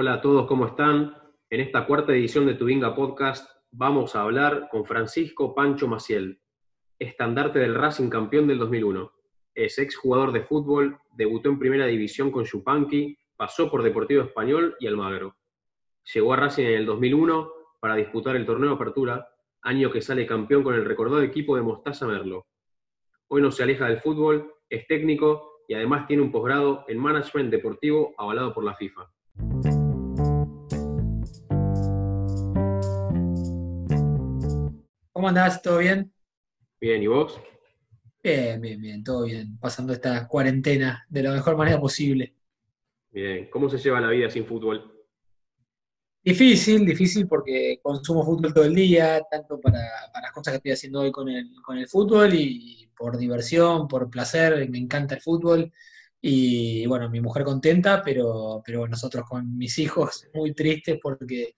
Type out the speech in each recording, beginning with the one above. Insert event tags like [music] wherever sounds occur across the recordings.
Hola a todos, ¿cómo están? En esta cuarta edición de Tubinga Podcast vamos a hablar con Francisco Pancho Maciel, estandarte del Racing campeón del 2001. Es exjugador de fútbol, debutó en primera división con Chupanqui, pasó por Deportivo Español y Almagro. Llegó a Racing en el 2001 para disputar el torneo Apertura, año que sale campeón con el recordado equipo de Mostaza Merlo. Hoy no se aleja del fútbol, es técnico y además tiene un posgrado en Management Deportivo avalado por la FIFA. ¿Cómo andás? ¿Todo bien? Bien, ¿y vos? Bien, bien, bien, todo bien. Pasando esta cuarentena de la mejor manera posible. Bien, ¿cómo se lleva la vida sin fútbol? Difícil, difícil porque consumo fútbol todo el día, tanto para, las cosas que estoy haciendo hoy con el, con el fútbol y por diversión, por placer, me encanta el fútbol. Y bueno, mi mujer contenta, pero, pero nosotros con mis hijos muy tristes porque,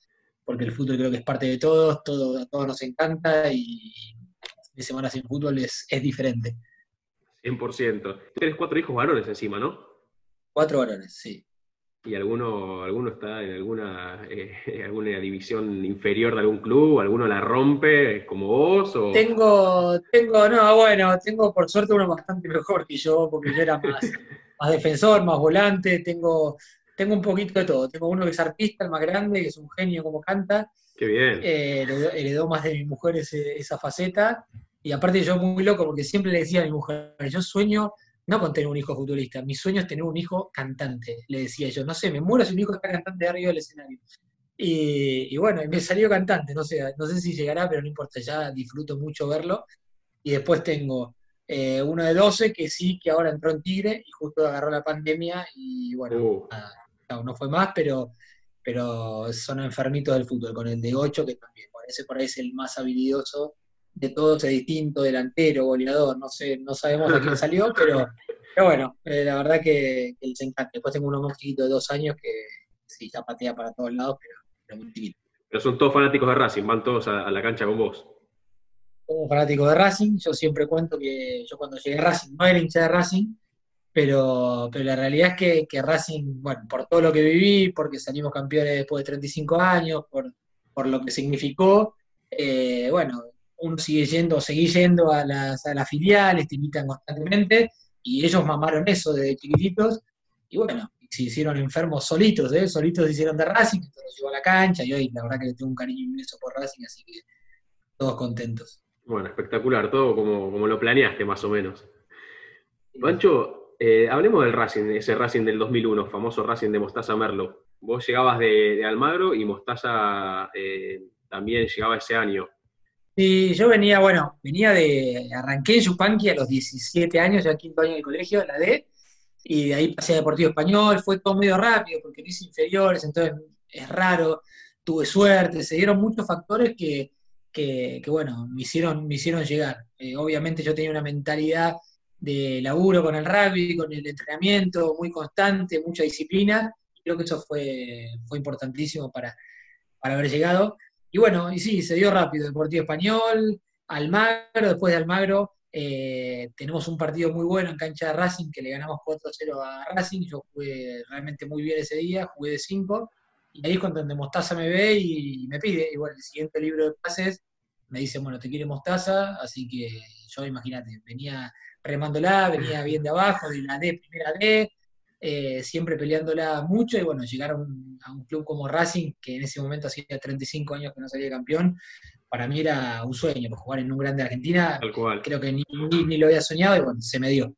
porque el fútbol creo que es parte de todos, todo, a todos nos encanta y de semana sin fútbol es, es diferente. 100%. Tienes cuatro hijos varones encima, ¿no? Cuatro varones, sí. ¿Y alguno, alguno está en alguna, eh, [laughs] alguna división inferior de algún club? ¿Alguno la rompe como vos? O... Tengo, tengo, no, bueno, tengo por suerte uno bastante [laughs] mejor que yo, porque yo era más, [laughs] más defensor, más volante, tengo, tengo un poquito de todo. Tengo uno que es artista, el más grande, que es un genio como canta. Qué bien. Eh, heredó, más de mi mujer esa faceta. Y aparte yo muy loco, porque siempre le decía a mi mujer, yo sueño no con tener un hijo futbolista, mi sueño es tener un hijo cantante, le decía yo, no sé, me muero si mi hijo está cantante arriba del escenario. Y, bueno, me salió cantante, no sé, no sé si llegará, pero no importa, ya disfruto mucho verlo. Y después tengo eh, uno de 12 que sí, que ahora entró en Tigre y justo agarró la pandemia y bueno, uh. No, fue más, pero, pero son enfermitos del fútbol, con el de 8 que también, ese por ahí es el más habilidoso de todos es distinto, delantero, goleador, no sé, no sabemos de quién salió, [laughs] pero, bueno, eh, la verdad que, que les encanta. Después tengo uno más chiquito de dos años que sí, ya patea para todos lados, pero, muy chiquito. Pero son todos fanáticos de Racing, van todos a, la cancha con vos. Como fanático de Racing, yo siempre cuento que yo cuando llegué a Racing no era hincha de Racing, pero, pero la realidad es que, que, Racing, bueno, por todo lo que viví, porque salimos campeones después de 35 años, por, por lo que significó, eh, bueno, uno sigue yendo, seguí yendo a las, a las filiales, te invitan constantemente, y ellos mamaron eso desde chiquititos, y bueno, se hicieron enfermos solitos, ¿eh? solitos se hicieron de Racing, entonces llegó a la cancha, y hoy la verdad que le tengo un cariño inmenso por Racing, así que todos contentos. Bueno, espectacular, todo como, como lo planeaste más o menos. Pancho, eh, hablemos del Racing, ese Racing del 2001, famoso Racing de Mostaza Merlo. Vos llegabas de, Almagro y Mostaza eh, también llegaba ese año. Sí, yo venía, bueno, venía de, arranqué en Yupanqui a los 17 años, ya quinto año de colegio, la D, y de ahí pasé a Deportivo Español, fue todo medio rápido porque no hice inferiores, entonces es raro, tuve suerte, se dieron muchos factores que, que, bueno, me hicieron, me hicieron llegar. Eh, obviamente yo tenía una mentalidad de laburo con el rugby, con el entrenamiento muy constante, mucha disciplina, creo que eso fue, fue importantísimo para, para haber llegado. Y bueno, y sí, se dio rápido, Deportivo Español, Almagro, después de Almagro eh, tenemos un partido muy bueno en cancha de Racing, que le ganamos 4-0 a Racing, yo jugué realmente muy bien ese día, jugué de 5, y ahí es cuando Mostaza me ve y me pide, igual el siguiente libro de pases me dice, bueno, te quiere Mostaza, así que yo imagínate, venía remándola, venía bien de abajo, de la D, primera D, eh, siempre peleándola mucho y bueno, llegar a un, club como Racing, que en ese momento hacía 35 años que no salía campeón, para mí era un sueño, pues, jugar en un grande Argentina, creo que ni, ni, lo había soñado y bueno, se me dio.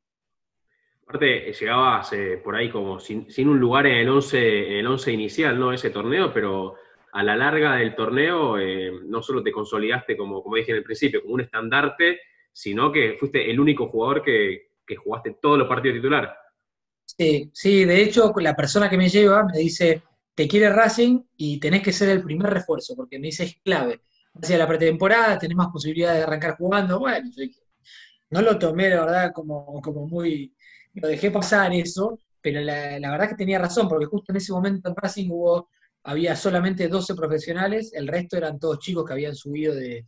Aparte, llegabas eh, por ahí como sin, un lugar en el 11 el once inicial, ¿no? Ese torneo, pero a la larga del torneo eh, no solo te consolidaste, como, como dije en el principio, como un estandarte, sino que fuiste el único jugador que, que jugaste todos los partidos titulares. Sí, sí, de hecho, la persona que me lleva me dice, te quiere Racing y tenés que ser el primer refuerzo, porque me dice es clave. Hacia la pretemporada tenés más posibilidad de arrancar jugando. Bueno, no lo tomé, la verdad, como, como muy. Lo dejé pasar eso, pero la, verdad que tenía razón, porque justo en ese momento en Racing hubo, había solamente 12 profesionales, el resto eran todos chicos que habían subido de,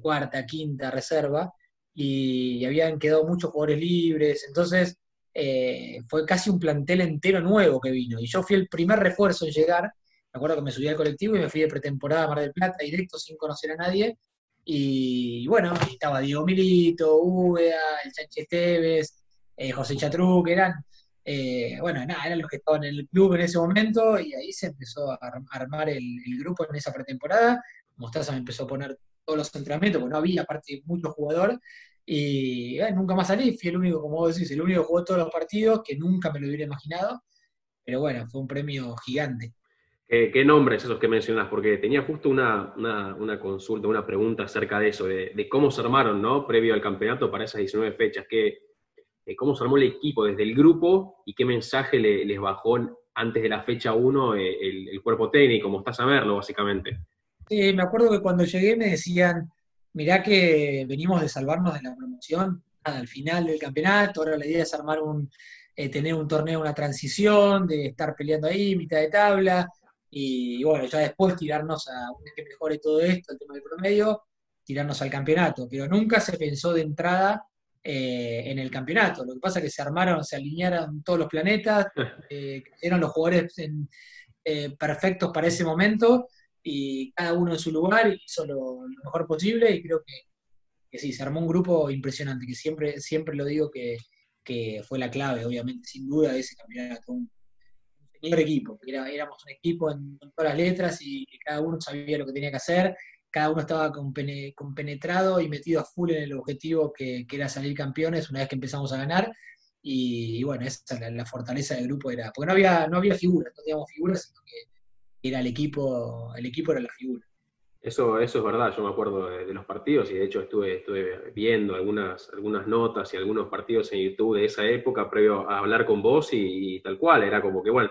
cuarta, quinta, reserva, y habían quedado muchos jugadores libres. Entonces, eh, fue casi un plantel entero nuevo que vino. Y yo fui el primer refuerzo en llegar Me acuerdo que me subí al colectivo y me fui de pretemporada a Mar del Plata directo sin conocer a nadie. Y, bueno, estaba Diego Milito, Úbeda, el Sánchez Esteves, eh, José Chatru, que eran, eh, bueno, nada, eran los que estaban en el club en ese momento y ahí se empezó a armar el, grupo en esa pretemporada. Mostaza me empezó a poner todos los entrenamientos, porque no había aparte mucho jugador, y eh, nunca más salí, fui el único, como vos decís, el único que jugó todos los partidos, que nunca me lo hubiera imaginado, pero bueno, fue un premio gigante. ¿Qué, nombres esos que mencionas? Porque tenía justo una, consulta, una pregunta acerca de eso, de, cómo se armaron, ¿no? Previo al campeonato para esas 19 fechas, que, eh, cómo se armó el equipo desde el grupo y qué mensaje les bajó antes de la fecha 1 eh, el, cuerpo técnico, como estás a verlo, básicamente. Sí, me acuerdo que cuando llegué me decían, mirá que venimos de salvarnos de la promoción al final del campeonato, ahora la idea es armar un, eh, tener un torneo, una transición, de estar peleando ahí, mitad de tabla, y bueno, ya después tirarnos a, una vez que mejore todo esto, el tema del promedio, tirarnos al campeonato, pero nunca se pensó de entrada eh, en el campeonato. Lo que pasa es que se armaron, se alinearon todos los planetas, [laughs] eh, eran los jugadores eh, perfectos para ese momento y cada uno en su lugar hizo lo, mejor posible y creo que, que, sí, se armó un grupo impresionante, que siempre, siempre lo digo que, que fue la clave, obviamente, sin duda, de ese campeonato equipo, éramos un equipo en, todas las letras y que cada uno sabía lo que tenía que hacer, cada uno estaba compenetrado y metido a full en el objetivo que, era salir campeones una vez que empezamos a ganar. Y, bueno, esa la, la, fortaleza del grupo era, porque no había, no había figuras, no teníamos figuras, sino que era el equipo, el equipo era la figura. Eso, eso es verdad, yo me acuerdo de, los partidos y de hecho estuve, estuve viendo algunas, algunas notas y algunos partidos en YouTube de esa época previo a hablar con vos y tal cual, era como que bueno,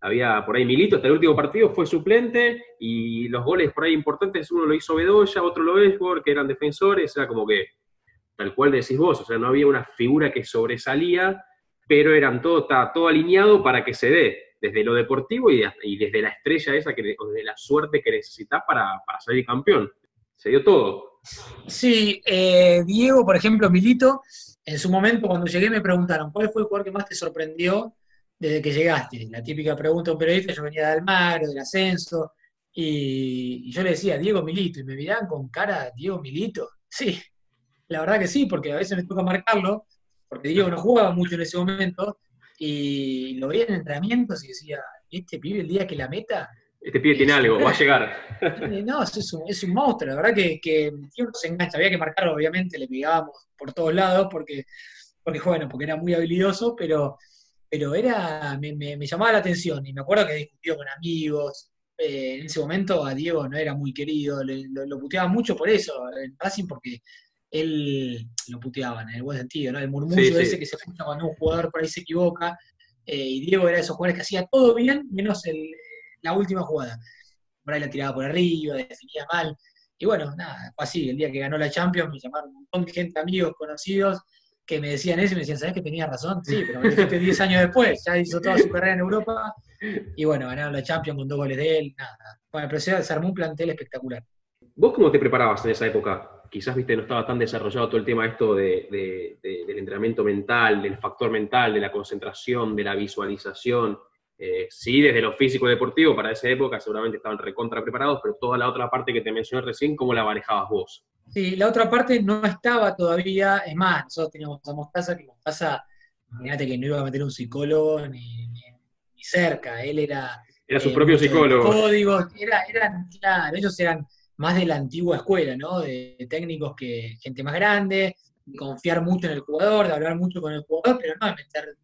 había por ahí Milito, hasta el último partido fue suplente y los goles por ahí importantes, uno lo hizo Bedoya, otro lo Esbor, que eran defensores, era como que, tal cual decís vos, o sea, no había una figura que sobresalía, pero eran todo, estaba todo alineado para que se dé, desde lo deportivo y, desde la estrella esa, que, o desde la suerte que necesitas para, salir campeón. Se dio todo. Sí, eh, Diego, por ejemplo, Milito, en su momento cuando llegué me preguntaron, ¿cuál fue el jugador que más te sorprendió desde que llegaste? La típica pregunta de un periodista, yo venía de Almagro, del ascenso, y, yo le decía, Diego Milito, y me miraban con cara, Diego Milito. Sí, la verdad que sí, porque a veces me toca marcarlo, porque Diego no jugaba mucho en ese momento, y lo veía en entrenamientos y decía, este pibe el día que la meta... Este pibe tiene algo, va a [laughs] llegar. No, es un, es un monstruo, la verdad que, que se engancha, había que marcarlo, obviamente, le pegábamos por todos lados, porque, porque bueno, porque era muy habilidoso, pero pero era, me, me, llamaba la atención y me acuerdo que discutió con amigos. Eh, en ese momento a Diego no era muy querido, lo, puteaba mucho por eso, en Racing, porque él lo puteaban en el buen sentido, ¿no? El murmullo ese que se escucha cuando un jugador por ahí se equivoca. Eh, y Diego era de esos jugadores que hacía todo bien, menos la última jugada. Por ahí la tiraba por arriba, definía mal. Y bueno, nada, fue así. El día que ganó la Champions me llamaron un montón de gente, amigos, conocidos, que me decían eso y me decían, ¿sabes que tenía razón? Sí, pero me dijiste 10 años después, ya hizo toda su carrera en Europa y bueno, ganaron la Champions con dos goles de él, nada. Bueno, pero se armó un plantel espectacular. ¿Vos cómo te preparabas en esa época? Quizás, viste, no estaba tan desarrollado todo el tema esto de, del entrenamiento mental, del factor mental, de la concentración, de la visualización. Eh, sí, desde lo físico y deportivo, para esa época seguramente estaban recontra preparados, pero toda la otra parte que te mencioné recién, ¿cómo la manejabas vos? Sí, la otra parte no estaba todavía, es más, nosotros teníamos a Mostaza, que Mostaza, imagínate que no iba a meter un psicólogo ni, cerca, él era... Era su eh, propio psicólogo. Códigos, era, eran, claro, ellos eran más de la antigua escuela, ¿no? De, técnicos que, gente más grande, confiar mucho en el jugador, de hablar mucho con el jugador, pero no de meter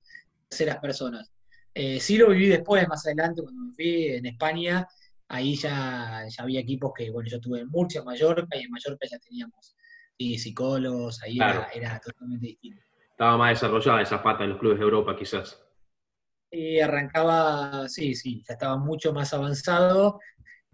terceras personas. Eh, sí lo viví después, más adelante, cuando me fui en España, ahí ya, ya había equipos que, bueno, yo estuve en Murcia, Mallorca, y en Mallorca ya teníamos psicólogos, ahí era, totalmente distinto. Estaba más desarrollada esa pata en los clubes de Europa, quizás. Y arrancaba, sí, sí, ya estaba mucho más avanzado,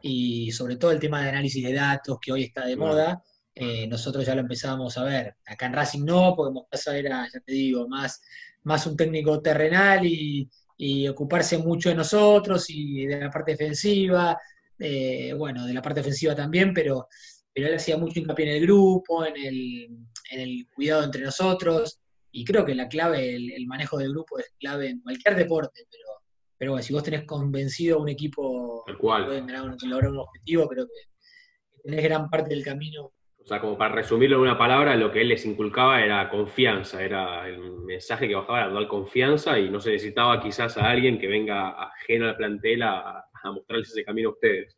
y sobre todo el tema de análisis de datos, que hoy está de moda, eh, nosotros ya lo empezábamos a ver. Acá en Racing no, porque Mostaza era, ya te digo, más, más un técnico terrenal y, y ocuparse mucho de nosotros y de la parte defensiva, eh, bueno, de la parte ofensiva también, pero, pero él hacía mucho hincapié en el grupo, en el, en el cuidado entre nosotros, y creo que la clave, el, manejo del grupo es clave en cualquier deporte, pero, pero bueno, si vos tenés convencido a un equipo que puede lograr un objetivo, creo que tenés gran parte del camino. O sea, como para resumirlo en una palabra, lo que él les inculcaba era confianza, era el mensaje que bajaba era dar confianza y no se necesitaba quizás a alguien que venga ajeno al plantel a, a mostrarles ese camino a ustedes.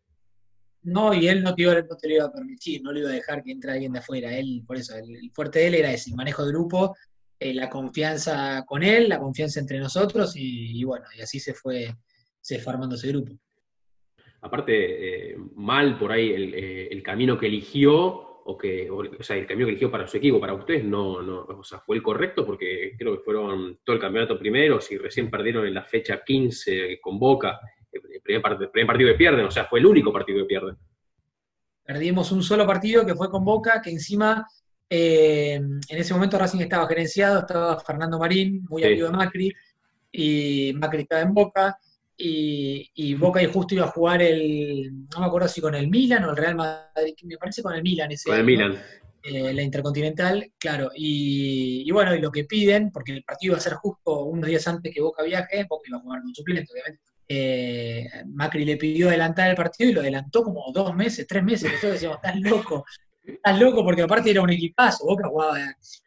No, y él no te, iba, no te lo iba a permitir, no le iba a dejar que entre alguien de afuera. Él, por eso, el, fuerte de él era ese, el manejo de grupo, eh, la confianza con él, la confianza entre nosotros, y, bueno, y así se fue, se fue armando ese grupo. Aparte, eh, mal por ahí eh, el, camino que eligió, o que, o, sea, el camino que eligió para su equipo, para ustedes, no, no, o sea, fue el correcto, porque creo que fueron todo el campeonato primero, si recién perdieron en la fecha 15 con Boca, el primer, partido que pierden, o sea, fue el único partido que pierden. Perdimos un solo partido que fue con Boca, que encima eh, en ese momento Racing estaba gerenciado, estaba Fernando Marín, muy amigo de Macri, y Macri estaba en Boca, y, Boca y justo iba a jugar el, no me acuerdo si con el Milan o el Real Madrid, me parece con el Milan ese Con el Milan. Eh, la Intercontinental, claro, y, y, bueno, y lo que piden, porque el partido iba a ser justo unos días antes que Boca viaje, Boca iba a jugar con suplente, obviamente, eh, Macri le pidió adelantar el partido y lo adelantó como dos meses, tres meses. Nosotros decíamos, estás loco, estás loco, porque aparte era un equipazo. Boca jugaba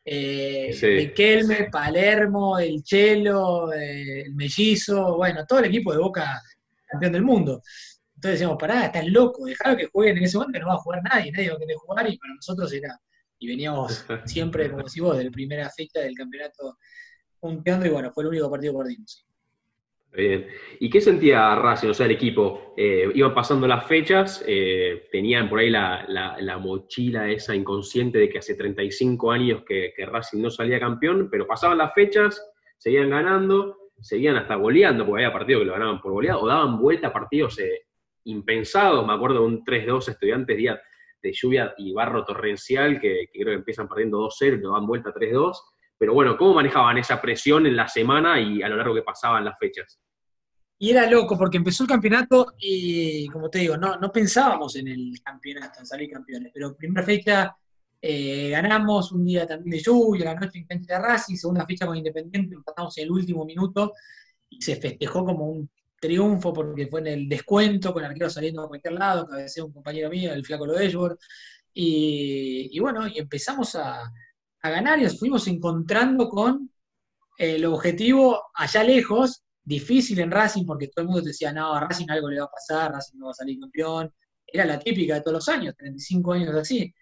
eh, Kelme, Palermo, el Chelo, eh, el Mellizo, bueno, todo el equipo de Boca campeón del mundo. Entonces decíamos, pará, estás loco, dejalo que jueguen en ese momento, que no va a jugar nadie, nadie va a querer jugar, y para nosotros era, y veníamos [laughs] siempre, como si vos, de la primera fecha del campeonato punteando, y bueno, fue el único partido que perdimos. Bien. ¿Y qué sentía Racing, o sea, el equipo? Eh, iban pasando las fechas, eh, tenían por ahí la, mochila esa inconsciente de que hace 35 años que, Racing no salía campeón, pero pasaban las fechas, seguían ganando, seguían hasta goleando, porque había partidos que lo ganaban por goleado, o daban vuelta a partidos eh, impensados. Me acuerdo de un 3-2 estudiantes, día de lluvia y barro torrencial, que, creo que empiezan perdiendo 2-0 y lo dan vuelta 3-2 pero bueno, ¿cómo manejaban esa presión en la semana y a lo largo que pasaban las fechas? Y era loco, porque empezó el campeonato y, como te digo, no, pensábamos en el campeonato, en salir campeones, pero primera fecha eh, ganamos, un día también de lluvia, la noche en cancha de Racing, segunda fecha con Independiente, empatamos en el último minuto y se festejó como un triunfo porque fue en el descuento, con el arquero saliendo a cualquier lado, cabeceó un compañero mío, el flaco Lodellworth, y, y bueno, y empezamos a, a ganar y nos fuimos encontrando con el objetivo allá lejos, difícil en Racing, porque todo el mundo decía, no, a Racing algo le va a pasar, Racing no va a salir campeón. Era la típica de todos los años, 35 años así.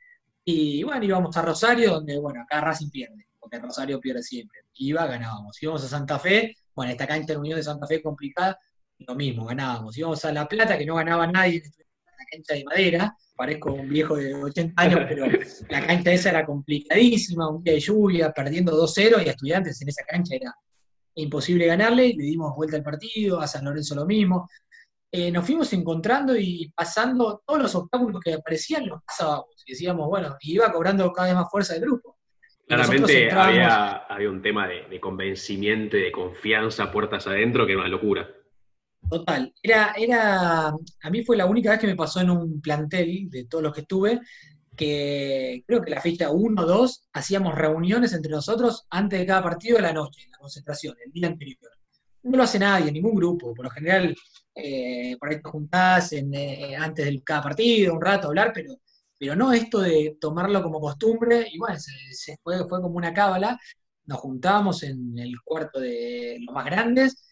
Y bueno, íbamos a Rosario, donde, bueno, acá Racing pierde, porque Rosario pierde siempre. Iba, ganábamos. Íbamos a Santa Fe, bueno, esta cancha Unión de Santa Fe complicada, lo mismo, ganábamos. Íbamos a La Plata, que no ganaba nadie, la cancha de madera, parezco un viejo de 80 años, pero la cancha esa era complicadísima, un día de lluvia, perdiendo 2-0 y a estudiantes en esa cancha era imposible ganarle, le dimos vuelta al partido, a San Lorenzo lo mismo. Eh, nos fuimos encontrando y pasando todos los obstáculos que aparecían, los pasábamos. Y decíamos, bueno, y iba cobrando cada vez más fuerza el grupo. Claramente había, un tema de, de convencimiento y de confianza puertas adentro que era una locura. Total. Era, era, a mí fue la única vez que me pasó en un plantel de todos los que estuve, que creo que la fecha 1 o 2 hacíamos reuniones entre nosotros antes de cada partido de la noche, la concentración, el día anterior. No lo hace nadie, ningún grupo. Por lo general, eh, por ahí te juntás eh, antes de cada partido, un rato a hablar, pero, pero no esto de tomarlo como costumbre. Y bueno, se, fue, fue como una cábala. Nos juntábamos en el cuarto de los más grandes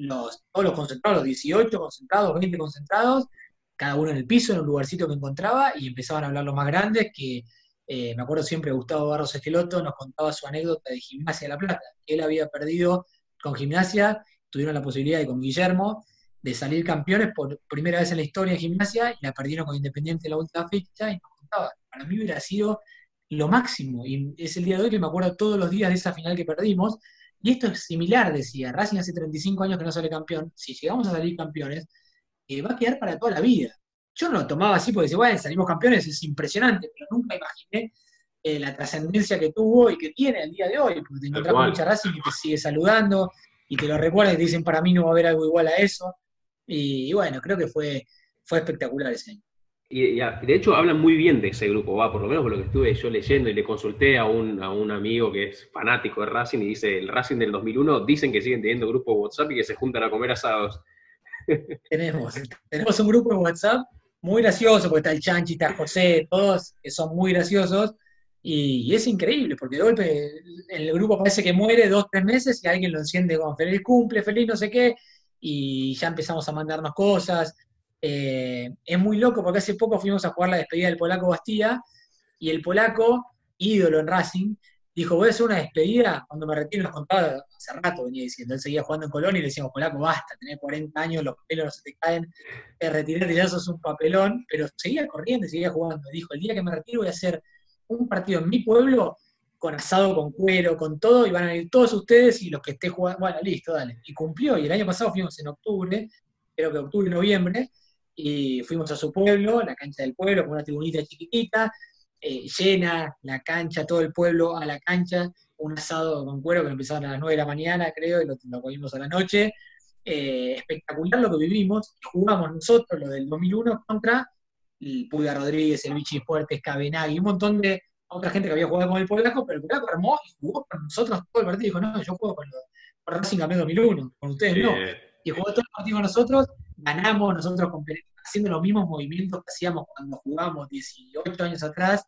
los, todos los concentrados, los 18 concentrados, 20 concentrados, cada uno en el piso, en un lugarcito que encontraba, y empezaban a hablar los más grandes, que eh, me acuerdo siempre Gustavo Barros Esqueloto nos contaba su anécdota de Gimnasia de La Plata, él había perdido con Gimnasia, tuvieron la posibilidad de con Guillermo de salir campeones por primera vez en la historia de Gimnasia, y la perdieron con Independiente en la última fecha, y nos contaba, para mí hubiera sido lo máximo, y es el día de hoy que me acuerdo todos los días de esa final que perdimos, y esto es similar, decía, Racing hace 35 años que no sale campeón, si llegamos a salir campeones, eh, va a quedar para toda la vida. Yo no lo tomaba así porque decía, bueno, salimos campeones, es impresionante, pero nunca imaginé eh, la trascendencia que tuvo y que tiene el día de hoy, porque te encontrás con mucha Racing que te sigue saludando y te lo recuerda y te dicen, para mí no va a haber algo igual a eso. Y, bueno, creo que fue, fue espectacular ese año. Y, de hecho hablan muy bien de ese grupo, va, por lo menos por lo que estuve yo leyendo y le consulté a un, a un amigo que es fanático de Racing y dice, el Racing del 2001 dicen que siguen teniendo grupos WhatsApp y que se juntan a comer asados. [laughs] Tenemos, tenemos un grupo de WhatsApp muy gracioso, porque está el Chanchi, está José, todos que son muy graciosos, y, es increíble, porque de golpe el grupo parece que muere dos, tres meses y alguien lo enciende con feliz cumple, feliz no sé qué, y ya empezamos a mandarnos cosas. Eh, es muy loco porque hace poco fuimos a jugar la despedida del polaco Bastía, y el polaco, ídolo en Racing, dijo, voy a hacer una despedida, cuando me retiro nos contaba, hace rato venía diciendo, él seguía jugando en Colón y le decíamos, polaco, basta, tenés 40 años, los pelos no se te caen, te retirate, ya sos un papelón, pero seguía corriendo y seguía jugando. Dijo, el día que me retiro voy a hacer un partido en mi pueblo con asado, con cuero, con todo, y van a ir todos ustedes y los que estén jugando, bueno, listo, dale. Y cumplió, y el año pasado fuimos en octubre, creo que octubre, noviembre, y fuimos a su pueblo, la cancha del pueblo, con una tribunita chiquitita, eh, llena la cancha, todo el pueblo a la cancha, un asado con cuero que empezaron a las 9 de la mañana, creo, y lo, comimos a la noche. Eh, espectacular lo que vivimos, jugamos nosotros, lo del 2001, contra el Puga Rodríguez, el Vichy Fuertes, Cabenagui, un montón de otra gente que había jugado con el polaco, pero el polaco armó y jugó con nosotros todo el partido. Dijo, no, yo juego con, los, con Racing Campeón 2001, con ustedes no. Y jugó todo el partido con nosotros, ganamos nosotros haciendo los mismos movimientos que hacíamos cuando jugábamos 18 años atrás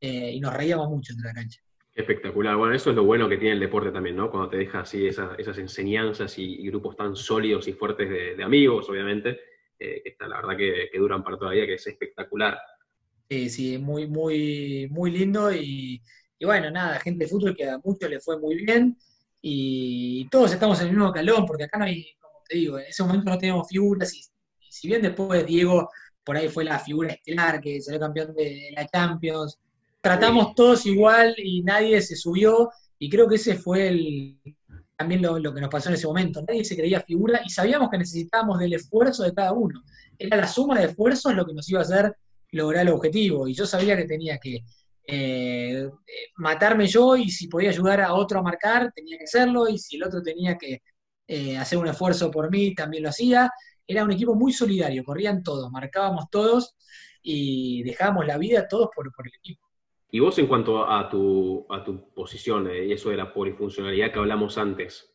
eh, y nos reíamos mucho en la cancha. Espectacular. Bueno, eso es lo bueno que tiene el deporte también, ¿no? Cuando te deja así esas enseñanzas y, grupos tan sólidos y fuertes de, amigos, obviamente, eh, que está, la verdad que, duran para todavía, que es espectacular. Sí, sí, muy, muy, muy lindo y, bueno, nada, gente de fútbol que a muchos le fue muy bien y todos estamos en el mismo calón, porque acá no hay, te digo, en ese momento no tenemos figuras y, si bien después Diego por ahí fue la figura estelar que salió campeón de la Champions, tratamos todos igual y nadie se subió y creo que ese fue el, también lo, que nos pasó en ese momento. Nadie se creía figura y sabíamos que necesitábamos del esfuerzo de cada uno. Era la suma de esfuerzos lo que nos iba a hacer lograr el objetivo y yo sabía que tenía que eh, matarme yo y si podía ayudar a otro a marcar, tenía que hacerlo y si el otro tenía que eh, hacer un esfuerzo por mí, también lo hacía. Era un equipo muy solidario, corrían todos, marcábamos todos y dejábamos la vida todos por el equipo. Y vos en cuanto a tu, a tu posición eh, y eso de la polifuncionalidad que hablamos antes,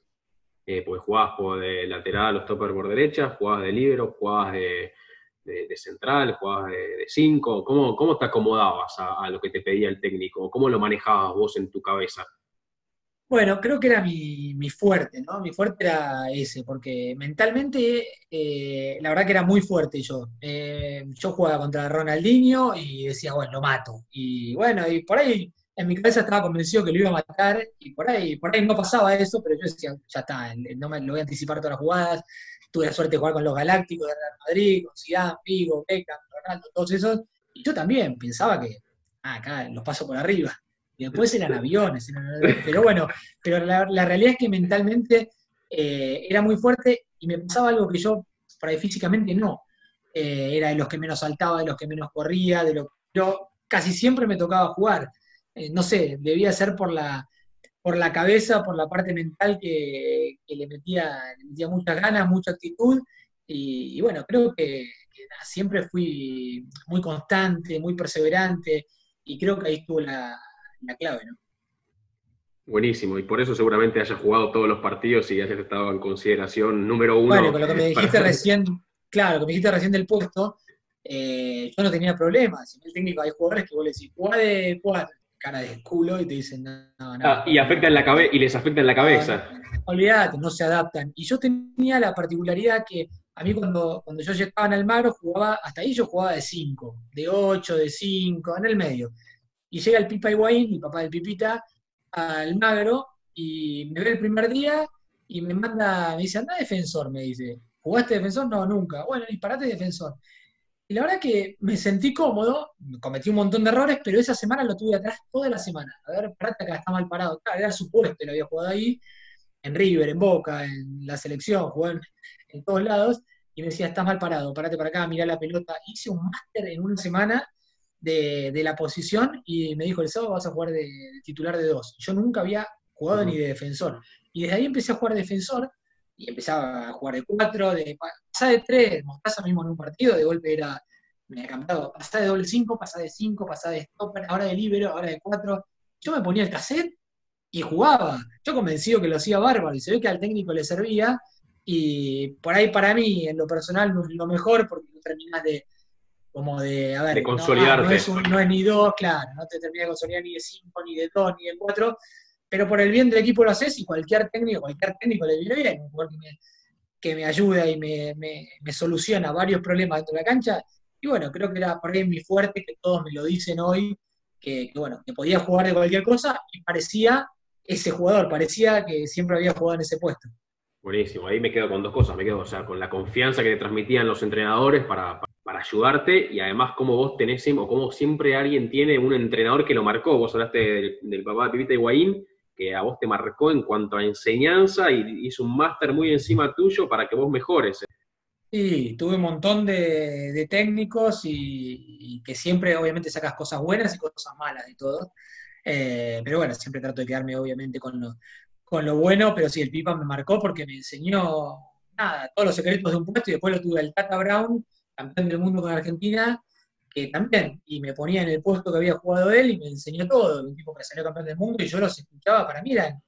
eh, pues jugabas por de lateral, los toppers por derecha, jugabas de libero, jugabas de, central, jugabas de 5, ¿Cómo, ¿Cómo, te acomodabas a, a, lo que te pedía el técnico? ¿Cómo lo manejabas vos en tu cabeza? Bueno, creo que era mi, fuerte, ¿no? Mi fuerte era ese, porque mentalmente eh, la verdad que era muy fuerte yo. Eh, yo jugaba contra Ronaldinho y decía, bueno, lo mato. Y bueno, y por ahí en mi cabeza estaba convencido que lo iba a matar, y por ahí, por ahí no pasaba eso, pero yo decía, ya está, no me lo voy a anticipar todas las jugadas. Tuve la suerte de jugar con los Galácticos de Real Madrid, con Zidane, Figo, Beckham, Ronaldo, todos esos. Y yo también pensaba que, ah, acá los paso por arriba después eran aviones. pero bueno, pero la, realidad es que mentalmente eh, era muy fuerte y me pasaba algo que yo, por ahí físicamente no. Eh, era de los que menos saltaba, de los que menos corría, de lo yo casi siempre me tocaba jugar. Eh, no sé, debía ser por la, por la cabeza, por la parte mental que, le, metía, metía muchas ganas, mucha actitud. Y, bueno, creo que, siempre fui muy constante, muy perseverante, y creo que ahí estuvo la, la clave, ¿no? Buenísimo, y por eso seguramente hayas jugado todos los partidos y hayas estado en consideración número uno. Bueno, con lo que me dijiste recién, claro, lo que me dijiste recién del puesto, eh, yo no tenía problemas. Si el técnico hay jugadores que vos le decís, jugá de cuatro, cara de culo, y te dicen, no, no. Ah, y afecta en la cabeza, y les afecta en la cabeza. olvídate, no se adaptan. Y yo tenía la particularidad que a mí cuando, cuando yo llegaba en Almagro jugaba, hasta ahí yo jugaba de 5, de 8, de 5, en el medio. Y llega el Pipa Higuaín, mi papá del Pipita, al Magro, y me ve el primer día y me manda, me dice, anda defensor, me dice. ¿Jugaste defensor? No, nunca. Bueno, disparate defensor. Y la verdad que me sentí cómodo, cometí un montón de errores, pero esa semana lo tuve atrás toda la semana. A ver, práctica está mal parado. Era su puesto, lo había jugado ahí, en River, en Boca, en la selección, jugó en, todos lados, y me decía, estás mal parado, parate para acá, mirá la pelota. Hice un máster en una semana de, la posición y me dijo, el sábado vas a jugar de, titular de dos. Yo nunca había jugado ni de defensor. Y desde ahí empecé a jugar de defensor y empezaba a jugar de cuatro, de, pasaba de tres, Mostaza mismo en un partido, de golpe era me ha cambiado, pasá de doble 5, pasá de 5, pasá de stopper, ahora de libero, ahora de 4. Yo me ponía el cassette y jugaba. Yo convencido que lo hacía bárbaro y se ve que al técnico le servía. Y por ahí para mí, en lo personal, lo mejor porque no terminas de, como de, a ver, de consolidarte. No, es no, es ni dos, claro, no te terminas de consolidar ni de cinco, ni de dos, ni de cuatro, pero por el bien del equipo lo haces y cualquier técnico, cualquier técnico le viene bien, que me, que me ayuda y me, me, soluciona varios problemas dentro de la cancha. Y bueno, creo que era por ahí mi fuerte, que todos me lo dicen hoy, que, que, bueno, que podía jugar de cualquier cosa y parecía ese jugador, parecía que siempre había jugado en ese puesto. Buenísimo, ahí me quedo con dos cosas, me quedo, o sea, con la confianza que te transmitían los entrenadores para, para ayudarte y además cómo vos tenés, o cómo siempre alguien tiene un entrenador que lo marcó, vos hablaste del, papá de Pipita Higuaín, que a vos te marcó en cuanto a enseñanza y hizo un máster muy encima tuyo para que vos mejores. Sí, tuve un montón de, técnicos y, que siempre obviamente sacas cosas buenas y cosas malas de todo. Eh, pero bueno, siempre trato de quedarme obviamente con lo, con lo bueno, pero sí, el Pipa me marcó porque me enseñó nada, todos los secretos de un puesto y después lo tuve el Tata Brown, campeón del mundo con Argentina, que también, y me ponía en el puesto que había jugado él y me enseñó todo, un tipo que salió campeón del mundo y yo los escuchaba, para mí eran,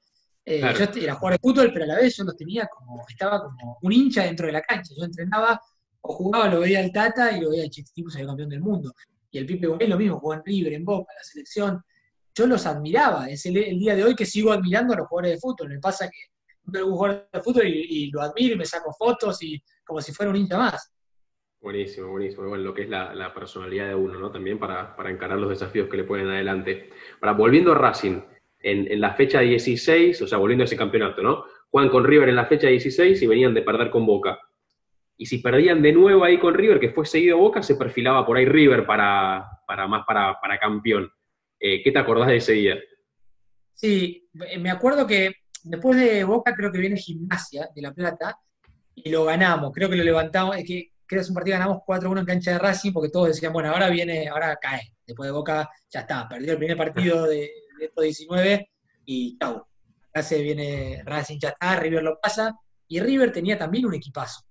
eh, yo era jugador de fútbol, pero a la vez yo los tenía como, estaba como un hincha dentro de la cancha, yo entrenaba o jugaba, lo veía el Tata y lo veía el Chiquitito salió campeón del mundo. Y el Pipe es lo mismo, jugó en River, en Boca, en la selección, yo los admiraba. Es el, día de hoy que sigo admirando a los jugadores de fútbol. Me pasa que un jugador de fútbol y, lo admiro y me saco fotos y como si fuera un hincha más. Buenísimo, buenísimo. Bueno, lo que es la, personalidad de uno, ¿no? También para, encarar los desafíos que le ponen adelante. Para, volviendo a Racing, en, la fecha 16, o sea, volviendo a ese campeonato, ¿no? Juegan con River en la fecha 16 y venían de perder con Boca. Y si perdían de nuevo ahí con River, que fue seguido Boca, se perfilaba por ahí River para, para más para, para campeón. Eh, ¿Qué te acordás de ese día? Sí, me acuerdo que después de Boca creo que viene Gimnasia de La Plata y lo ganamos, creo que lo levantamos, es que creo que es un partido ganamos 4-1 en cancha de Racing porque todos decían, bueno, ahora viene, ahora cae, después de Boca ya está, perdió el primer partido de, estos 19 y chau, acá se viene Racing, ya está, River lo pasa y River tenía también un equipazo.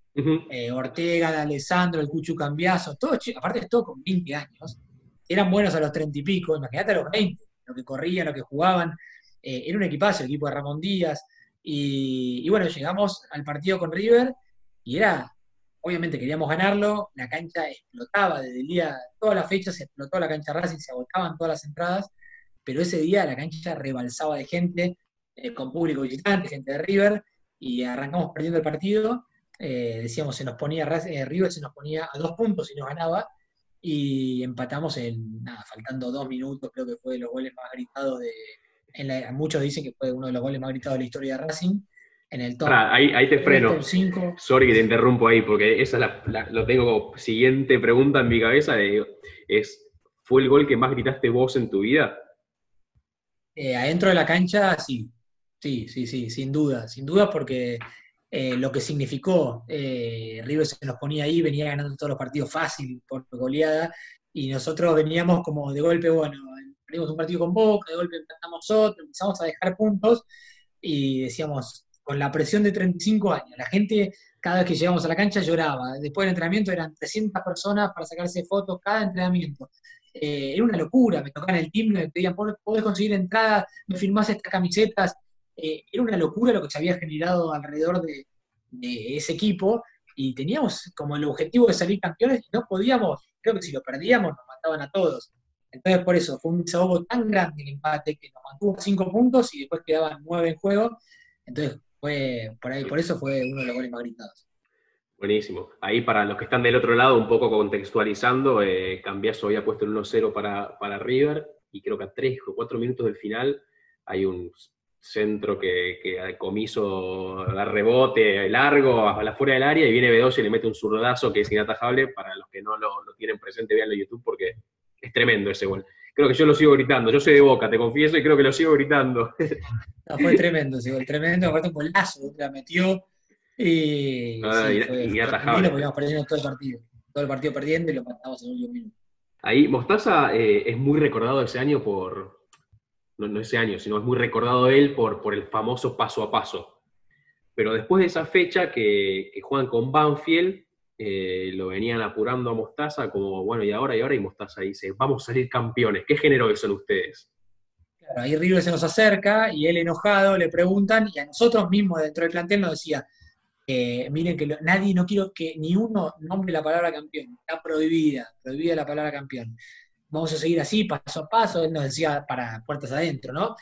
Eh, Ortega, Alessandro, el Cuchu Cambiazo, todo, aparte todo con 20 años eran buenos a los treinta y pico, imagínate a los 20, lo que corrían, lo que jugaban. Eh, era un equipazo, el equipo de Ramón Díaz. Y, bueno, llegamos al partido con River y era, obviamente queríamos ganarlo, la cancha explotaba desde el día, toda la fecha se explotó la cancha Racing, se agotaban todas las entradas, pero ese día la cancha rebalsaba de gente, eh, con público visitante, gente de River, y arrancamos perdiendo el partido. Eh, decíamos, se nos ponía River, se nos ponía a dos puntos y nos ganaba, y empatamos en, nada, faltando dos minutos, creo que fue de los goles más gritados de, en muchos dicen que fue uno de los goles más gritados de la historia de Racing, en el top. ahí, ahí, te freno. Sorry que te interrumpo ahí, porque esa la, lo tengo siguiente pregunta en mi cabeza, es, ¿fue el gol que más gritaste vos en tu vida? Eh, adentro de la cancha, sí, sí, sí, sí, sin duda, sin duda porque eh, lo que significó. Eh, River se nos ponía ahí, venía ganando todos los partidos fácil por goleada, y nosotros veníamos como de golpe, bueno, perdimos un partido con Boca, de golpe empezamos otro, empezamos a dejar puntos, y decíamos, con la presión de 35 años, la gente cada vez que llegamos a la cancha lloraba, después del entrenamiento eran 300 personas para sacarse fotos cada entrenamiento. Eh, era una locura, me tocaban el timbre, me pedían, ¿podés conseguir entradas? ¿Me firmás estas camisetas? Eh, era una locura lo que se había generado alrededor de, ese equipo y teníamos como el objetivo de salir campeones y no podíamos, creo que si lo perdíamos nos mataban a todos. Entonces por eso fue un desahogo tan grande el empate que nos mantuvo cinco puntos y después quedaban nueve en juego. Entonces fue por ahí, por eso fue uno de los goles más gritados. Buenísimo. Ahí para los que están del otro lado, un poco contextualizando, eh, Cambiaso había puesto el 1-0 para, para River y creo que a tres o cuatro minutos del final hay un centro que, que comiso da rebote largo a la fuera del área y viene Bedoya y le mete un zurdazo que es inatajable. Para los que no lo, tienen presente, veanlo en YouTube porque es tremendo ese gol. Creo que yo lo sigo gritando. Yo soy de boca, te confieso, y creo que lo sigo gritando. fue tremendo ese gol, tremendo. Aparte un golazo, la metió. Y, ah, inatajable. Porque íbamos perdiendo todo el partido. Todo el partido perdiendo y lo matamos en el último minuto. Ahí, Mostaza eh, es muy recordado ese año por, no, ese año, sino es muy recordado él por, por el famoso paso a paso. Pero después de esa fecha que, que juegan con Banfield, eh, lo venían apurando a Mostaza como, bueno, y ahora, y ahora, y Mostaza dice, vamos a salir campeones. ¿Qué generó eso en ustedes? Claro, ahí River se nos acerca y él enojado le preguntan, y a nosotros mismos dentro del plantel nos decía, eh, miren que nadie, no quiero que ni uno nombre la palabra campeón, está prohibida, prohibida la palabra campeón. Vamos a seguir así, paso a paso, él nos decía para puertas adentro, ¿no?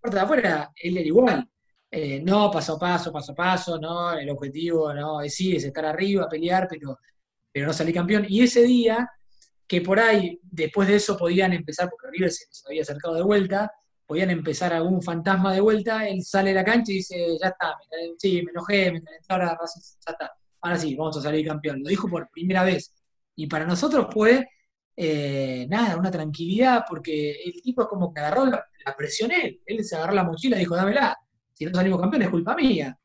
Puertas afuera, él era igual, eh, no, paso a paso, paso a paso, no, el objetivo, no, sí, es estar arriba, pelear, pero, pero no salir campeón. Y ese día, que por ahí, después de eso podían empezar, porque River se había acercado de vuelta, podían empezar algún fantasma de vuelta, él sale de la cancha y dice, ya está, sí, me enojé, me calenté, ahora ya está, ahora sí, vamos a salir campeón. Lo dijo por primera vez. Y para nosotros fue, eh, nada, una tranquilidad, porque el tipo es como que agarró la, la presión él, él se agarró la mochila y dijo, dámela si no salimos campeones es culpa mía.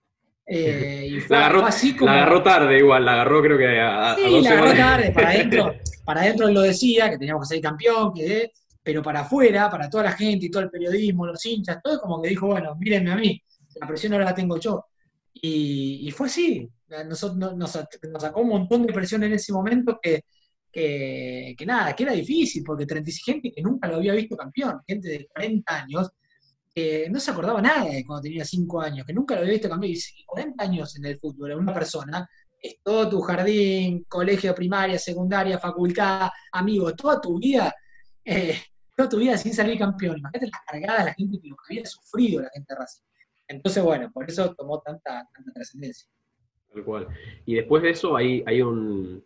Eh, y [laughs] la, agarró, así como... la agarró tarde igual, la agarró creo que a, sí, la agarró tarde, para [laughs] adentro, para adentro él lo decía, que teníamos que ser campeón, que, pero para afuera, para toda la gente y todo el periodismo, los hinchas, todo como que dijo, bueno, mírenme a mí, la presión ahora la tengo yo. Y, fue así, nos, nos, sacó un montón de presión en ese momento que, que, que, nada, que era difícil, porque 36 gente que nunca lo había visto campeón, gente de 40 años, no se acordaba nada de cuando tenía 5 años, que nunca lo había visto cambiar. Y 40 años en el fútbol, una persona, es todo tu jardín, colegio, primaria, secundaria, facultad, amigos, toda tu vida, eh, toda tu vida sin salir campeón. Imagínate las cargadas, la gente que había sufrido la gente Racing. Entonces, bueno, por eso tomó tanta, tanta trascendencia. Tal cual. Y después de eso hay, hay un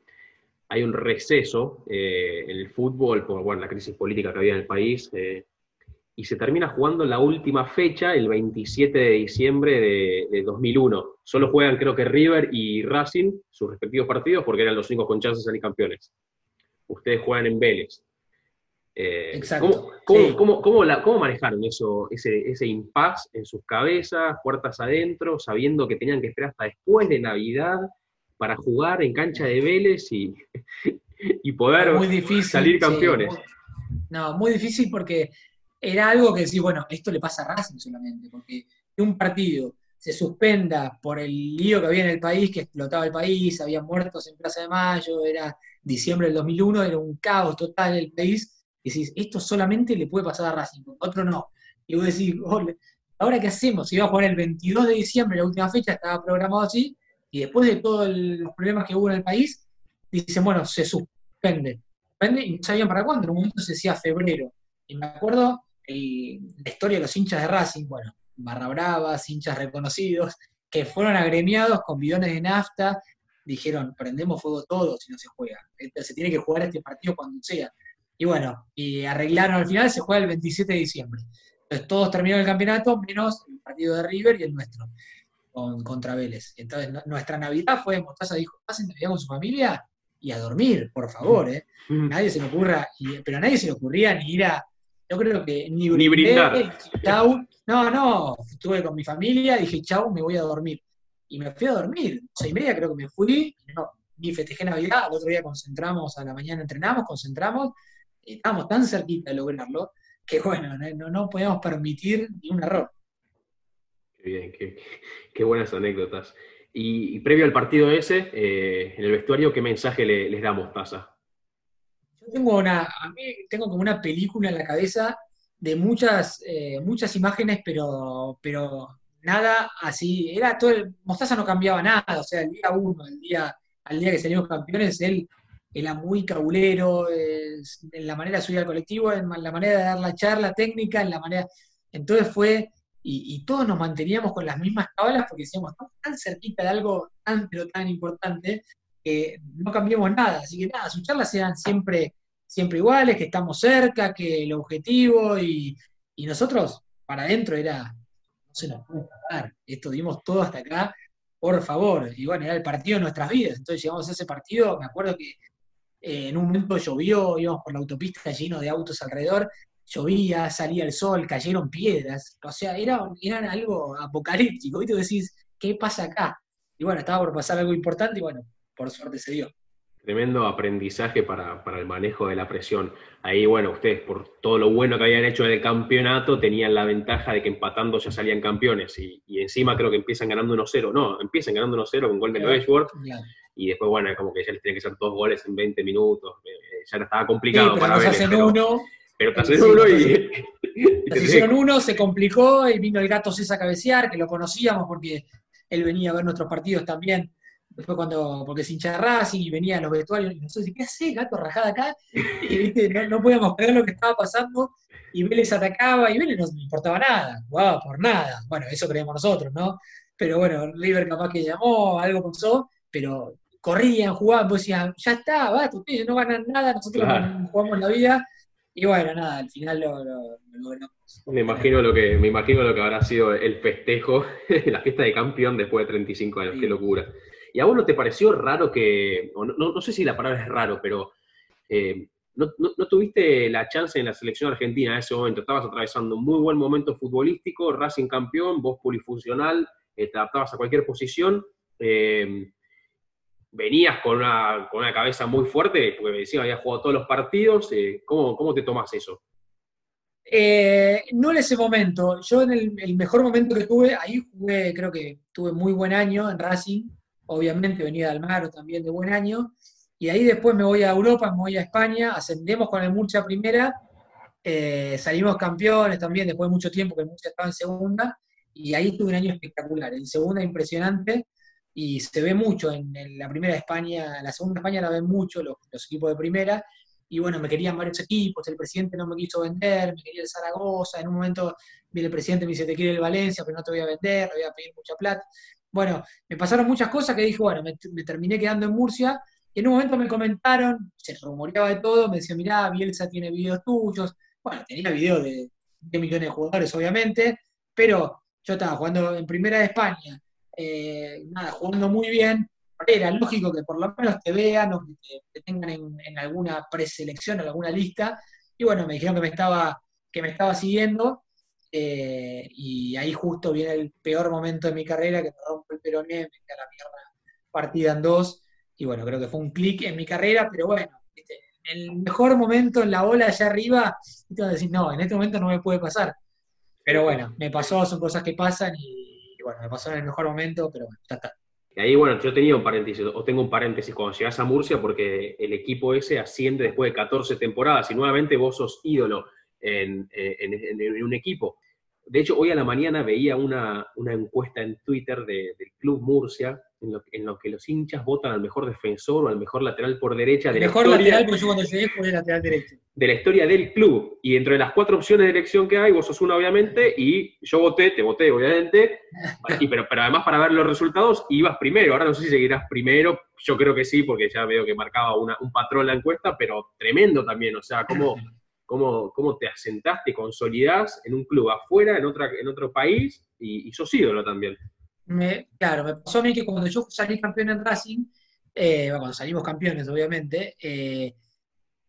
hay un receso eh, en el fútbol por la crisis política que había en el país. Eh, y se termina jugando la última fecha, el 27 de diciembre de, 2001. Solo juegan creo que River y Racing sus respectivos partidos porque eran los únicos con chances de salir campeones. Ustedes juegan en Vélez. Eh, Exacto. ¿cómo, manejaron eso, ese, ese impasse en sus cabezas, puertas adentro, sabiendo que tenían que esperar hasta después de Navidad para jugar en cancha de Vélez y, [laughs] y poder salir campeones? no, muy difícil porque era algo que decir, bueno, esto le pasa a Racing solamente, porque que un partido se suspenda por el lío que había en el país, que explotaba el país, había muertos en Plaza de Mayo, era diciembre del 2001, era un caos total el país, y decís, esto solamente le puede pasar a Racing, otro no. Y vos decís, ¿ahora qué hacemos? Se iba a jugar el 22 de diciembre, la última fecha, estaba programado así, y después de todos los problemas que hubo en el país, dicen, bueno, se suspende. Suspende y no sabían para cuándo, en un momento se decía febrero. Y me acuerdo la historia de los hinchas de Racing, bueno, barra bravas, hinchas reconocidos, que fueron agremiados con bidones de nafta, dijeron, prendemos fuego todos si no se juega. Se tiene que jugar este partido cuando sea. Y bueno, y arreglaron al final, se juega el 27 de diciembre. Entonces todos terminaron el campeonato, menos el partido de River y el nuestro, con, contra Vélez. Entonces nuestra Navidad fue, Mostaza dijo, pasen Navidad con su familia y a dormir, por favor, ¿eh? Nadie se le ocurra, pero a nadie se le ocurría ni ir a, yo creo que ni, ni brindar. Chau. No, no, estuve con mi familia, dije, chau, me voy a dormir. Y me fui a dormir, seis y media creo que me fui, no, ni festejé Navidad, al otro día concentramos, a la mañana entrenamos, concentramos, estábamos tan cerquita de lograrlo, que bueno, no, no podíamos permitir ni un error. Qué bien, qué, buenas anécdotas. Y, previo al partido ese, eh, en el vestuario, ¿qué mensaje les damos, Taza? Yo tengo una, a mí tengo como una película en la cabeza de muchas, eh, muchas imágenes, pero, pero nada así, era todo el, Mostaza no cambiaba nada, o sea, el día uno, el día, al día que salimos campeones, él era muy cabulero, en la manera de subir al colectivo, en la manera de dar la charla técnica, en la manera, entonces fue, y, todos nos manteníamos con las mismas tablas porque decíamos, estamos tan cerquita de algo tan, pero tan importante, que no cambiamos nada. Así que nada, sus charlas eran siempre, siempre iguales, que estamos cerca, que el objetivo y, nosotros para adentro era, no se nos puede escapar, esto dimos todo hasta acá, por favor. Y bueno, era el partido de nuestras vidas. Entonces llegamos a ese partido, me acuerdo que eh, en un momento llovió, íbamos por la autopista lleno de autos alrededor, llovía, salía el sol, cayeron piedras, o sea, era, era algo apocalíptico, y tú decís, ¿qué pasa acá? Y bueno, estaba por pasar algo importante y bueno, por suerte se dio. Tremendo aprendizaje para, el manejo de la presión. Ahí, bueno, ustedes por todo lo bueno que habían hecho en el campeonato tenían la ventaja de que empatando ya salían campeones y, encima creo que empiezan ganando 1-0. No, empiezan ganando 1-0 con gol de Edgeworth y después, bueno, como que ya les tienen que ser dos goles en 20 minutos. Eh, eh, ya estaba complicado para ver. pero, uno. Pero te hacen uno y. [laughs] hicieron uno, se complicó y vino el gato César cabecear, que lo conocíamos porque él venía a ver nuestros partidos también Después cuando, porque se hincha Racing y venía a los vestuarios, y nosotros ¿qué hace gato rajada acá? [laughs] Y no, podíamos creer lo que estaba pasando, y Vélez atacaba, y Vélez no le importaba nada, jugaba por nada. Bueno, eso creemos nosotros, ¿no? Pero bueno, River capaz que llamó, algo pasó, pero corrían, jugaban, pues decían, ya está, va, ustedes no ganan nada, nosotros jugamos la vida, y bueno, nada, al final lo, logramos. Me imagino lo que, me imagino lo que habrá sido el festejo, [laughs] la fiesta de campeón después de 35 años, qué locura. ¿Y a vos no te pareció raro que, no, no, sé si la palabra es raro, pero eh, no, tuviste la chance en la selección argentina en ese momento? Estabas atravesando un muy buen momento futbolístico, Racing campeón, vos polifuncional, eh, te adaptabas a cualquier posición. Eh, venías con una, con una, cabeza muy fuerte, porque decía, habías jugado todos los partidos. ¿cómo, ¿Cómo te tomas eso? no en ese momento. Yo en el, el, mejor momento que tuve, ahí jugué, creo que tuve muy buen año en Racing obviamente venía de Almagro también de buen año, y ahí después me voy a Europa, me voy a España, ascendemos con el Murcia primera, eh, salimos campeones también después de mucho tiempo que el Murcia estaba en segunda, y ahí tuve un año espectacular, en segunda impresionante, y se ve mucho en, la primera España, la segunda España la ven mucho los, equipos de primera, y bueno, me querían varios equipos, el presidente no me quiso vender, me quería el Zaragoza, en un momento viene el presidente me dice, te quiere el Valencia, pero no te voy a vender, te voy a pedir mucha plata. Bueno, me pasaron muchas cosas que dije, bueno, me, terminé quedando en Murcia. Y en un momento me comentaron, se rumoreaba de todo, me decían, mirá, Bielsa tiene videos tuyos. Bueno, tenía videos de 10 millones de jugadores, obviamente, pero yo estaba jugando en Primera de España, eh, nada, jugando muy bien. Era lógico que por lo menos te vean o que te, tengan en, alguna preselección, en alguna lista. Y bueno, me dijeron que me estaba, que me estaba siguiendo. Eh, y ahí justo viene el peor momento de mi carrera, que me rompo el peroné, me queda la mierda partida en dos. Y bueno, creo que fue un clic en mi carrera, pero bueno, el mejor momento en la ola allá arriba, y te decir, no, en este momento no me puede pasar. Pero bueno, me pasó, son cosas que pasan y, bueno, me pasó en el mejor momento, pero bueno, ya está. Y ahí, bueno, yo tenía un paréntesis, o tengo un paréntesis cuando llegas a Murcia, porque el equipo ese asciende después de 14 temporadas y nuevamente vos sos ídolo en, un equipo. De hecho, hoy a la mañana veía una, encuesta en Twitter del Club Murcia, en lo, en lo, que los hinchas votan al mejor defensor o al mejor lateral por derecha. de mejor la historia, lateral, porque yo cuando llegué fue lateral derecho. De la historia del club. Y entre las cuatro opciones de elección que hay, vos sos una, obviamente, y yo voté, te voté, obviamente. [laughs] pero, pero además, para ver los resultados, ibas primero. Ahora no sé si seguirás primero. Yo creo que sí, porque ya veo que marcaba un patrón la encuesta, pero tremendo también. O sea, [laughs] cómo cómo, te asentaste, consolidás en un club afuera, en, otra, en otro país, y, y sos ídolo también. claro, me pasó a mí que cuando yo salí campeón en Racing, eh, cuando salimos campeones, obviamente, eh,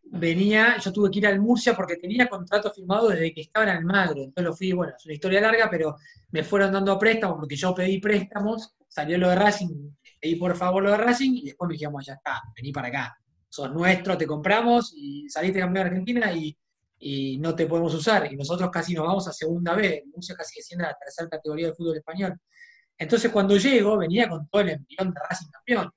venía, yo tuve que ir al Murcia porque tenía contrato firmado desde que estaba en Almagro. Entonces lo fui, bueno, es una historia larga, pero me fueron dando préstamos porque yo pedí préstamos, salió lo de Racing, pedí por favor lo de Racing y después me dijimos, ya está, vení para acá, sos nuestro, te compramos y saliste campeón de Argentina y y no te podemos usar. Y nosotros casi nos vamos a segunda B, Murcia casi siendo la tercera categoría del fútbol español. Entonces cuando llego, venía con todo el embrión de Racing campeón.